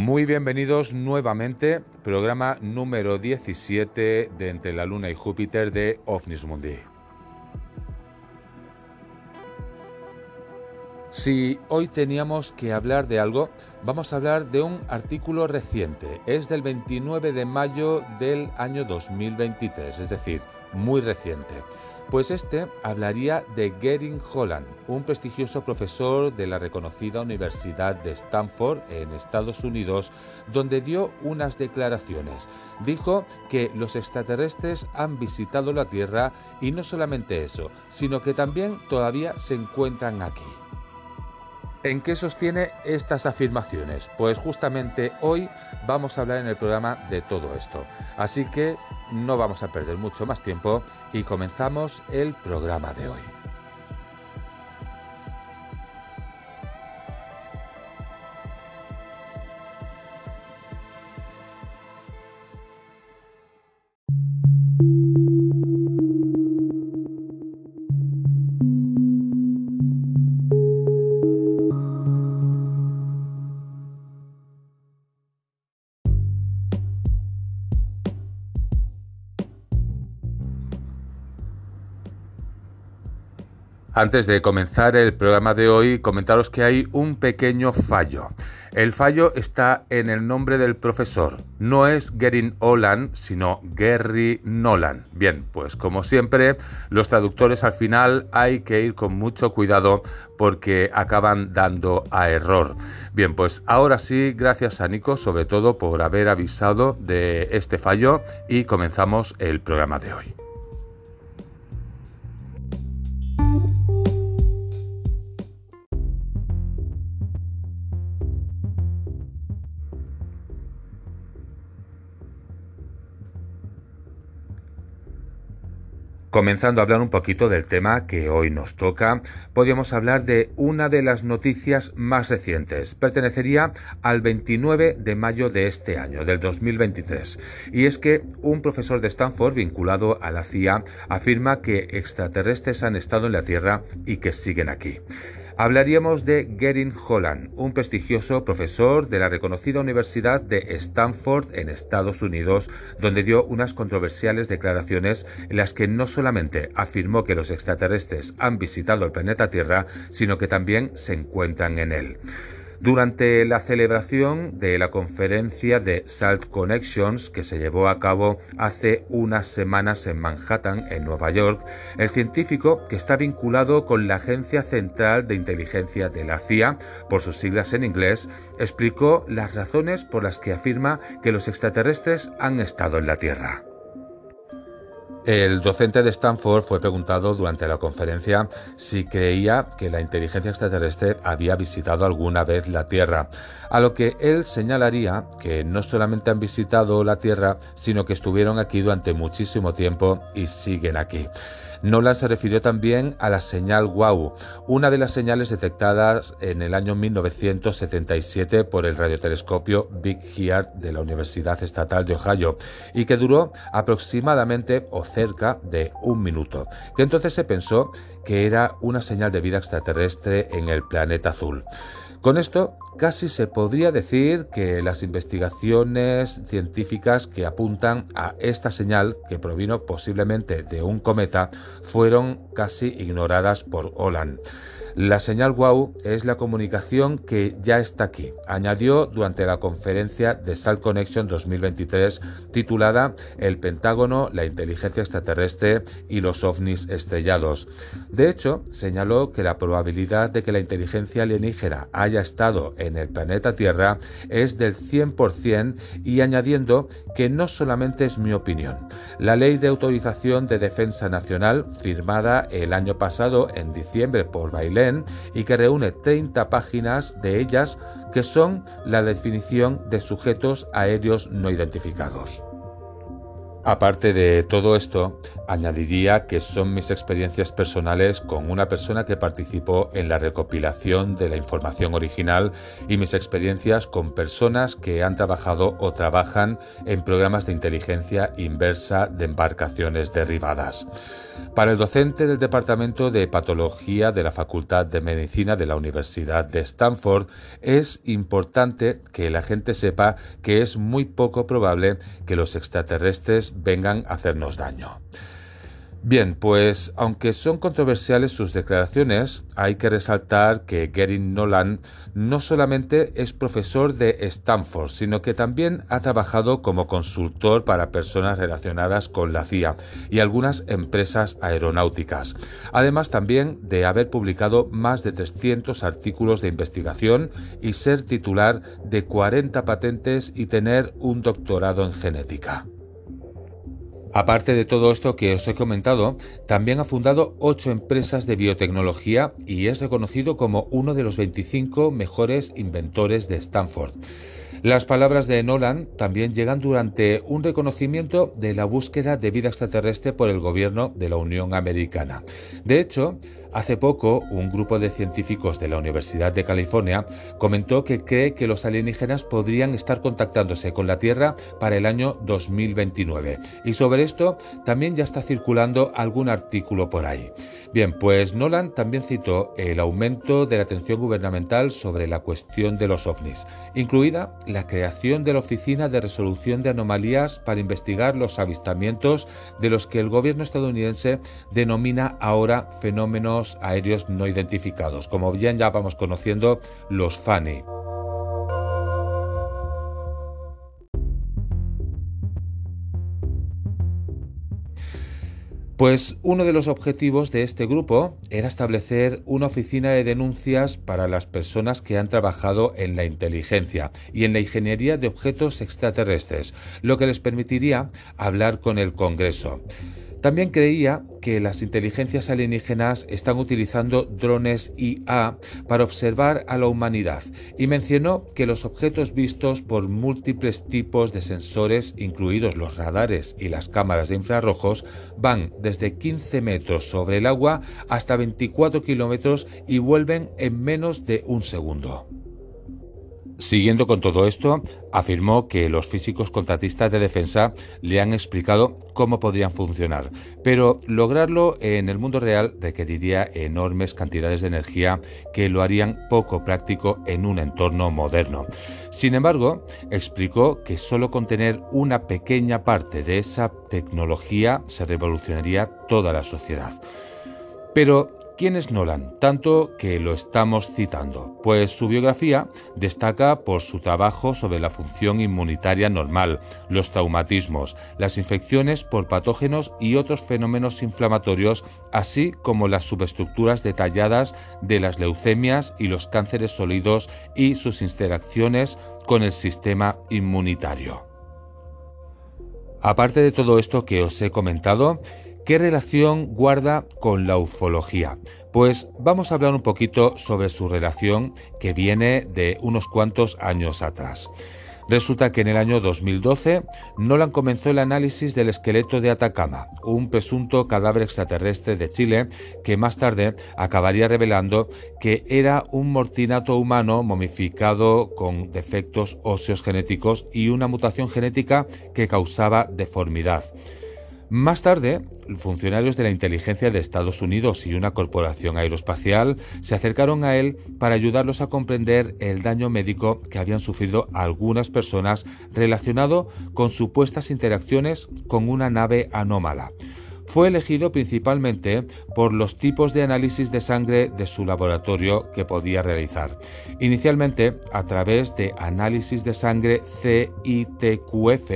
Muy bienvenidos nuevamente, programa número 17 de Entre la Luna y Júpiter de OVNIS Mundi. Si hoy teníamos que hablar de algo, vamos a hablar de un artículo reciente. Es del 29 de mayo del año 2023, es decir, muy reciente. Pues este hablaría de Gering Holland, un prestigioso profesor de la reconocida Universidad de Stanford en Estados Unidos, donde dio unas declaraciones. Dijo que los extraterrestres han visitado la Tierra y no solamente eso, sino que también todavía se encuentran aquí. ¿En qué sostiene estas afirmaciones? Pues justamente hoy vamos a hablar en el programa de todo esto. Así que no vamos a perder mucho más tiempo y comenzamos el programa de hoy. Antes de comenzar el programa de hoy, comentaros que hay un pequeño fallo. El fallo está en el nombre del profesor. No es Gerin Olan, sino Gary Nolan. Bien, pues como siempre, los traductores al final hay que ir con mucho cuidado porque acaban dando a error. Bien, pues ahora sí, gracias a Nico sobre todo por haber avisado de este fallo y comenzamos el programa de hoy. Comenzando a hablar un poquito del tema que hoy nos toca, podríamos hablar de una de las noticias más recientes. Pertenecería al 29 de mayo de este año, del 2023. Y es que un profesor de Stanford vinculado a la CIA afirma que extraterrestres han estado en la Tierra y que siguen aquí. Hablaríamos de Gerin Holland, un prestigioso profesor de la reconocida Universidad de Stanford en Estados Unidos, donde dio unas controversiales declaraciones en las que no solamente afirmó que los extraterrestres han visitado el planeta Tierra, sino que también se encuentran en él. Durante la celebración de la conferencia de Salt Connections que se llevó a cabo hace unas semanas en Manhattan, en Nueva York, el científico, que está vinculado con la Agencia Central de Inteligencia de la CIA, por sus siglas en inglés, explicó las razones por las que afirma que los extraterrestres han estado en la Tierra. El docente de Stanford fue preguntado durante la conferencia si creía que la inteligencia extraterrestre había visitado alguna vez la Tierra, a lo que él señalaría que no solamente han visitado la Tierra, sino que estuvieron aquí durante muchísimo tiempo y siguen aquí. Nolan se refirió también a la señal WOW, una de las señales detectadas en el año 1977 por el radiotelescopio Big Heart de la Universidad Estatal de Ohio y que duró aproximadamente o cerca de un minuto, que entonces se pensó que era una señal de vida extraterrestre en el planeta azul. Con esto, casi se podría decir que las investigaciones científicas que apuntan a esta señal, que provino posiblemente de un cometa, fueron casi ignoradas por Holland. La señal WOW es la comunicación que ya está aquí, añadió durante la conferencia de Salt Connection 2023 titulada El Pentágono, la inteligencia extraterrestre y los ovnis estrellados. De hecho, señaló que la probabilidad de que la inteligencia alienígena haya estado en el planeta Tierra es del 100% y añadiendo que no solamente es mi opinión. La Ley de Autorización de Defensa Nacional, firmada el año pasado en diciembre por Y que reúne 30 páginas de ellas que son la definición de sujetos aéreos no identificados. Aparte de todo esto, añadiría que son mis experiencias personales con una persona que participó en la recopilación de la información original y mis experiencias con personas que han trabajado o trabajan en programas de inteligencia inversa de embarcaciones derribadas. Para el docente del Departamento de Patología de la Facultad de Medicina de la Universidad de Stanford, es importante que la gente sepa que es muy poco probable que los extraterrestres vengan a hacernos daño. Bien, pues aunque son controversiales sus declaraciones, hay que resaltar que Gary Nolan no solamente es profesor de Stanford, sino que también ha trabajado como consultor para personas relacionadas con la CIA y algunas empresas aeronáuticas, además también de haber publicado más de 300 artículos de investigación y ser titular de 40 patentes y tener un doctorado en genética. Aparte de todo esto que os he comentado, también ha fundado ocho empresas de biotecnología y es reconocido como uno de los 25 mejores inventores de Stanford. Las palabras de Nolan también llegan durante un reconocimiento de la búsqueda de vida extraterrestre por el gobierno de la Unión Americana. De hecho, Hace poco, un grupo de científicos de la Universidad de California comentó que cree que los alienígenas podrían estar contactándose con la Tierra para el año 2029. Y sobre esto también ya está circulando algún artículo por ahí. Bien, pues Nolan también citó el aumento de la atención gubernamental sobre la cuestión de los ovnis, incluida la creación de la Oficina de Resolución de Anomalías para investigar los avistamientos de los que el gobierno estadounidense denomina ahora fenómenos aéreos no identificados, como bien ya vamos conociendo los FANI. Pues uno de los objetivos de este grupo era establecer una oficina de denuncias para las personas que han trabajado en la inteligencia y en la ingeniería de objetos extraterrestres, lo que les permitiría hablar con el Congreso. También creía que las inteligencias alienígenas están utilizando drones IA para observar a la humanidad y mencionó que los objetos vistos por múltiples tipos de sensores, incluidos los radares y las cámaras de infrarrojos, van desde 15 metros sobre el agua hasta 24 kilómetros y vuelven en menos de un segundo. Siguiendo con todo esto, afirmó que los físicos contratistas de defensa le han explicado cómo podrían funcionar, pero lograrlo en el mundo real requeriría enormes cantidades de energía que lo harían poco práctico en un entorno moderno. Sin embargo, explicó que solo con tener una pequeña parte de esa tecnología se revolucionaría toda la sociedad. Pero ¿Quién es Nolan? Tanto que lo estamos citando. Pues su biografía destaca por su trabajo sobre la función inmunitaria normal, los traumatismos, las infecciones por patógenos y otros fenómenos inflamatorios, así como las subestructuras detalladas de las leucemias y los cánceres sólidos y sus interacciones con el sistema inmunitario. Aparte de todo esto que os he comentado, ¿Qué relación guarda con la ufología? Pues vamos a hablar un poquito sobre su relación que viene de unos cuantos años atrás. Resulta que en el año 2012 Nolan comenzó el análisis del esqueleto de Atacama, un presunto cadáver extraterrestre de Chile que más tarde acabaría revelando que era un mortinato humano momificado con defectos óseos genéticos y una mutación genética que causaba deformidad. Más tarde, funcionarios de la inteligencia de Estados Unidos y una corporación aeroespacial se acercaron a él para ayudarlos a comprender el daño médico que habían sufrido algunas personas relacionado con supuestas interacciones con una nave anómala fue elegido principalmente por los tipos de análisis de sangre de su laboratorio que podía realizar. Inicialmente, a través de análisis de sangre CITQF,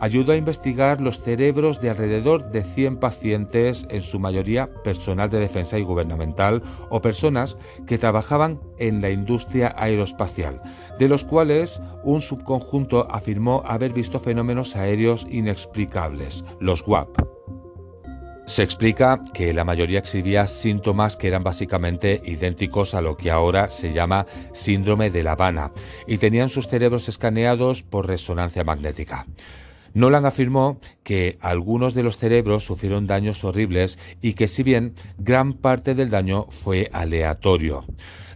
ayudó a investigar los cerebros de alrededor de 100 pacientes, en su mayoría personal de defensa y gubernamental o personas que trabajaban en la industria aeroespacial, de los cuales un subconjunto afirmó haber visto fenómenos aéreos inexplicables, los WAP. Se explica que la mayoría exhibía síntomas que eran básicamente idénticos a lo que ahora se llama síndrome de La Habana y tenían sus cerebros escaneados por resonancia magnética. Nolan afirmó que algunos de los cerebros sufrieron daños horribles y que si bien gran parte del daño fue aleatorio,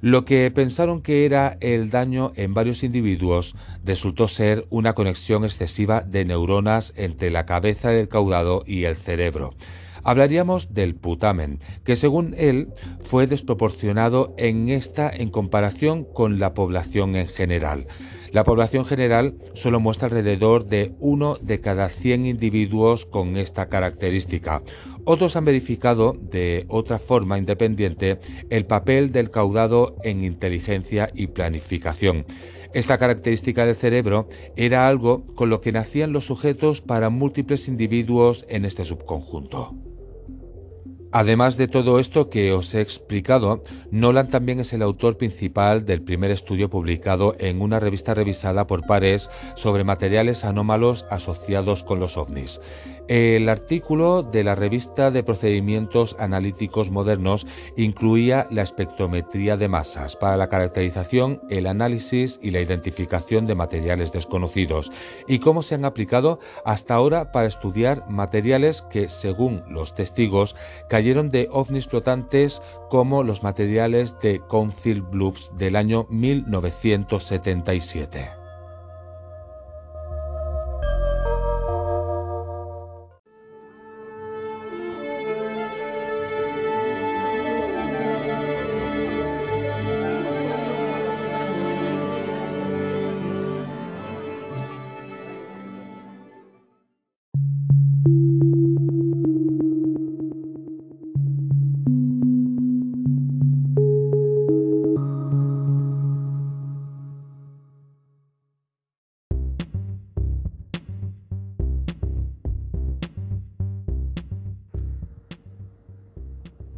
lo que pensaron que era el daño en varios individuos resultó ser una conexión excesiva de neuronas entre la cabeza del caudado y el cerebro. Hablaríamos del putamen, que según él fue desproporcionado en esta en comparación con la población en general. La población general solo muestra alrededor de uno de cada 100 individuos con esta característica. Otros han verificado de otra forma independiente el papel del caudado en inteligencia y planificación. Esta característica del cerebro era algo con lo que nacían los sujetos para múltiples individuos en este subconjunto. Además de todo esto que os he explicado, Nolan también es el autor principal del primer estudio publicado en una revista revisada por pares sobre materiales anómalos asociados con los ovnis. El artículo de la revista de procedimientos analíticos modernos incluía la espectrometría de masas para la caracterización, el análisis y la identificación de materiales desconocidos y cómo se han aplicado hasta ahora para estudiar materiales que, según los testigos, cayeron de ovnis flotantes como los materiales de Council Bluffs del año 1977.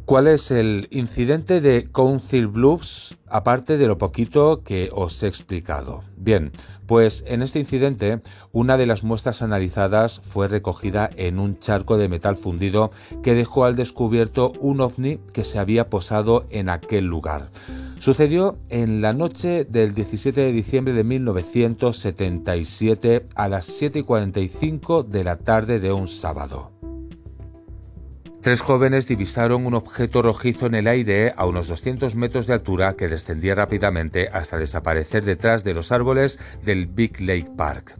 ¿Cuál es el incidente de Council Bluffs, aparte de lo poquito que os he explicado? Bien, pues en este incidente una de las muestras analizadas fue recogida en un charco de metal fundido que dejó al descubierto un ovni que se había posado en aquel lugar. Sucedió en la noche del 17 de diciembre de 1977 a las 7.45 de la tarde de un sábado. Tres jóvenes divisaron un objeto rojizo en el aire a unos 200 metros de altura que descendía rápidamente hasta desaparecer detrás de los árboles del Big Lake Park.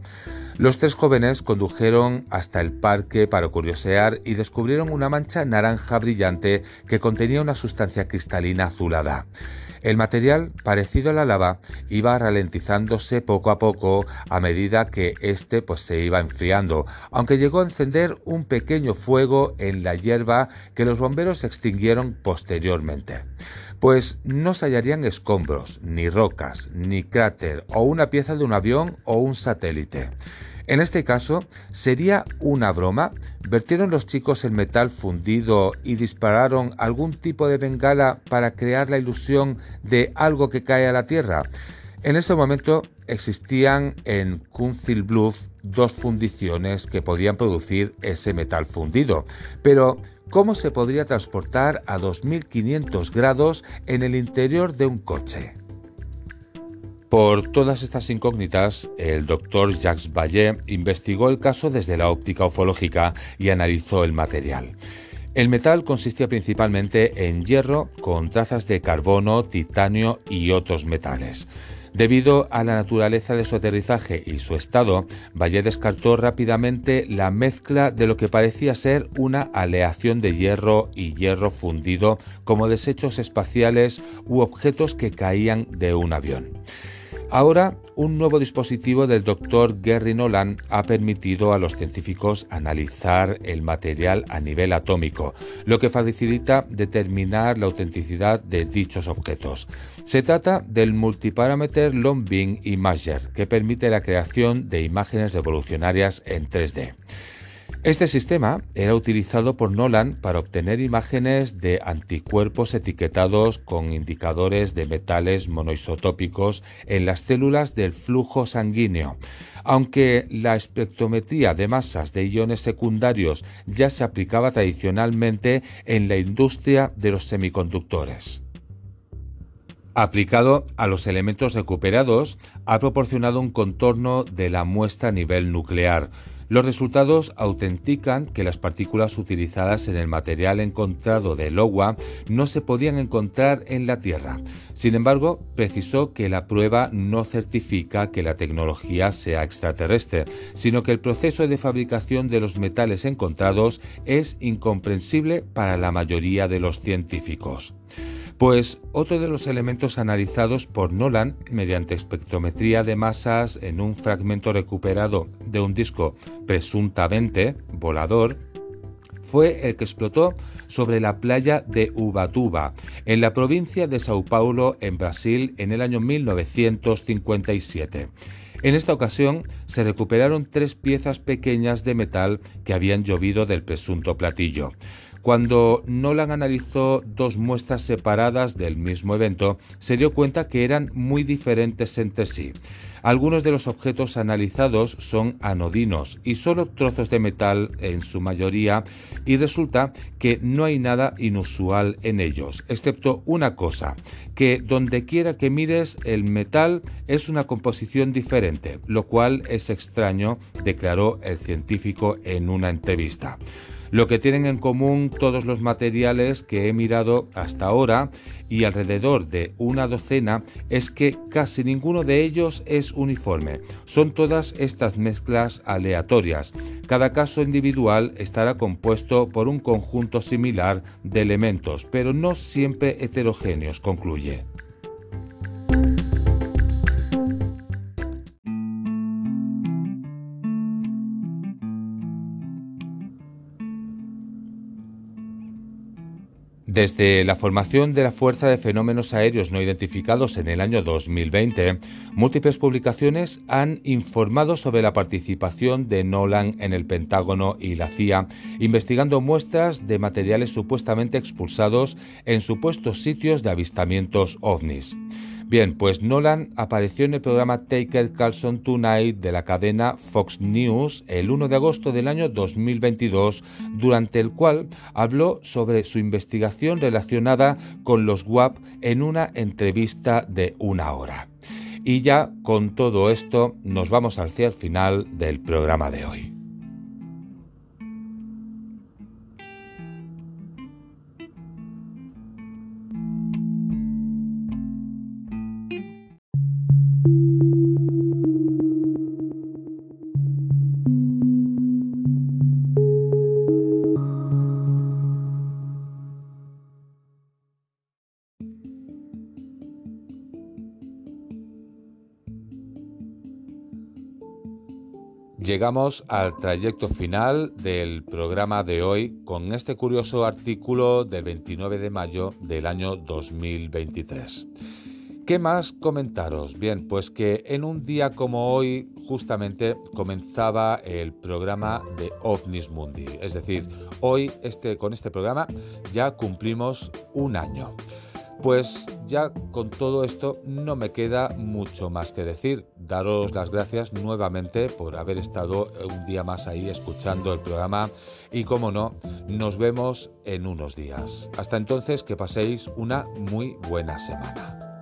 Los tres jóvenes condujeron hasta el parque para curiosear y descubrieron una mancha naranja brillante que contenía una sustancia cristalina azulada. El material, parecido a la lava, iba ralentizándose poco a poco a medida que éste pues, se iba enfriando, aunque llegó a encender un pequeño fuego en la hierba que los bomberos extinguieron posteriormente pues no se hallarían escombros, ni rocas, ni cráter o una pieza de un avión o un satélite. En este caso, ¿sería una broma? ¿Vertieron los chicos el metal fundido y dispararon algún tipo de bengala para crear la ilusión de algo que cae a la Tierra? En ese momento existían en Council Bluff dos fundiciones que podían producir ese metal fundido, pero ¿cómo se podría transportar a 2500 grados en el interior de un coche? Por todas estas incógnitas, el doctor Jacques Vallée investigó el caso desde la óptica ufológica y analizó el material. El metal consistía principalmente en hierro con trazas de carbono, titanio y otros metales. Debido a la naturaleza de su aterrizaje y su estado, Valle descartó rápidamente la mezcla de lo que parecía ser una aleación de hierro y hierro fundido como desechos espaciales u objetos que caían de un avión. Ahora, un nuevo dispositivo del doctor Gary Nolan ha permitido a los científicos analizar el material a nivel atómico, lo que facilita determinar la autenticidad de dichos objetos. Se trata del Multiparameter Long Beam Imager, que permite la creación de imágenes revolucionarias en 3D. Este sistema era utilizado por Nolan para obtener imágenes de anticuerpos etiquetados con indicadores de metales monoisotópicos en las células del flujo sanguíneo. Aunque la espectrometría de masas de iones secundarios ya se aplicaba tradicionalmente en la industria de los semiconductores. Aplicado a los elementos recuperados, ha proporcionado un contorno de la muestra a nivel nuclear, Los resultados autentican que las partículas utilizadas en el material encontrado del LOWA no se podían encontrar en la Tierra. Sin embargo, precisó que la prueba no certifica que la tecnología sea extraterrestre, sino que el proceso de fabricación de los metales encontrados es incomprensible para la mayoría de los científicos. Pues otro de los elementos analizados por Nolan mediante espectrometría de masas en un fragmento recuperado de un disco presuntamente volador fue el que explotó sobre la playa de Ubatuba, en la provincia de Sao Paulo, en Brasil, en el año 1957. En esta ocasión se recuperaron tres piezas pequeñas de metal que habían llovido del presunto platillo. Cuando Nolan analizó dos muestras separadas del mismo evento, se dio cuenta que eran muy diferentes entre sí. Algunos de los objetos analizados son anodinos y solo trozos de metal en su mayoría y resulta que no hay nada inusual en ellos, excepto una cosa, que donde quiera que mires el metal es una composición diferente, lo cual es extraño, declaró el científico en una entrevista. Lo que tienen en común todos los materiales que he mirado hasta ahora y alrededor de una docena es que casi ninguno de ellos es uniforme. Son todas estas mezclas aleatorias. Cada caso individual estará compuesto por un conjunto similar de elementos, pero no siempre heterogéneos, concluye. Desde la formación de la Fuerza de Fenómenos Aéreos No Identificados en el año 2020, múltiples publicaciones han informado sobre la participación de Nolan en el Pentágono y la CIA, investigando muestras de materiales supuestamente expulsados en supuestos sitios de avistamientos ovnis. Bien, pues Nolan apareció en el programa Taker Carlson Tonight de la cadena Fox News el 1 de agosto del año 2022, durante el cual habló sobre su investigación relacionada con los WAP en una entrevista de una hora. Y ya con todo esto nos vamos hacia el final del programa de hoy. Llegamos al trayecto final del programa de hoy con este curioso artículo del 29 de mayo del año 2023. ¿Qué más comentaros? Bien, pues que en un día como hoy justamente comenzaba el programa de OVNIS Mundi. Es decir, hoy este, con este programa ya cumplimos un año. Pues ya con todo esto no me queda mucho más que decir. Daros las gracias nuevamente por haber estado un día más ahí escuchando el programa y como no, nos vemos en unos días. Hasta entonces que paséis una muy buena semana.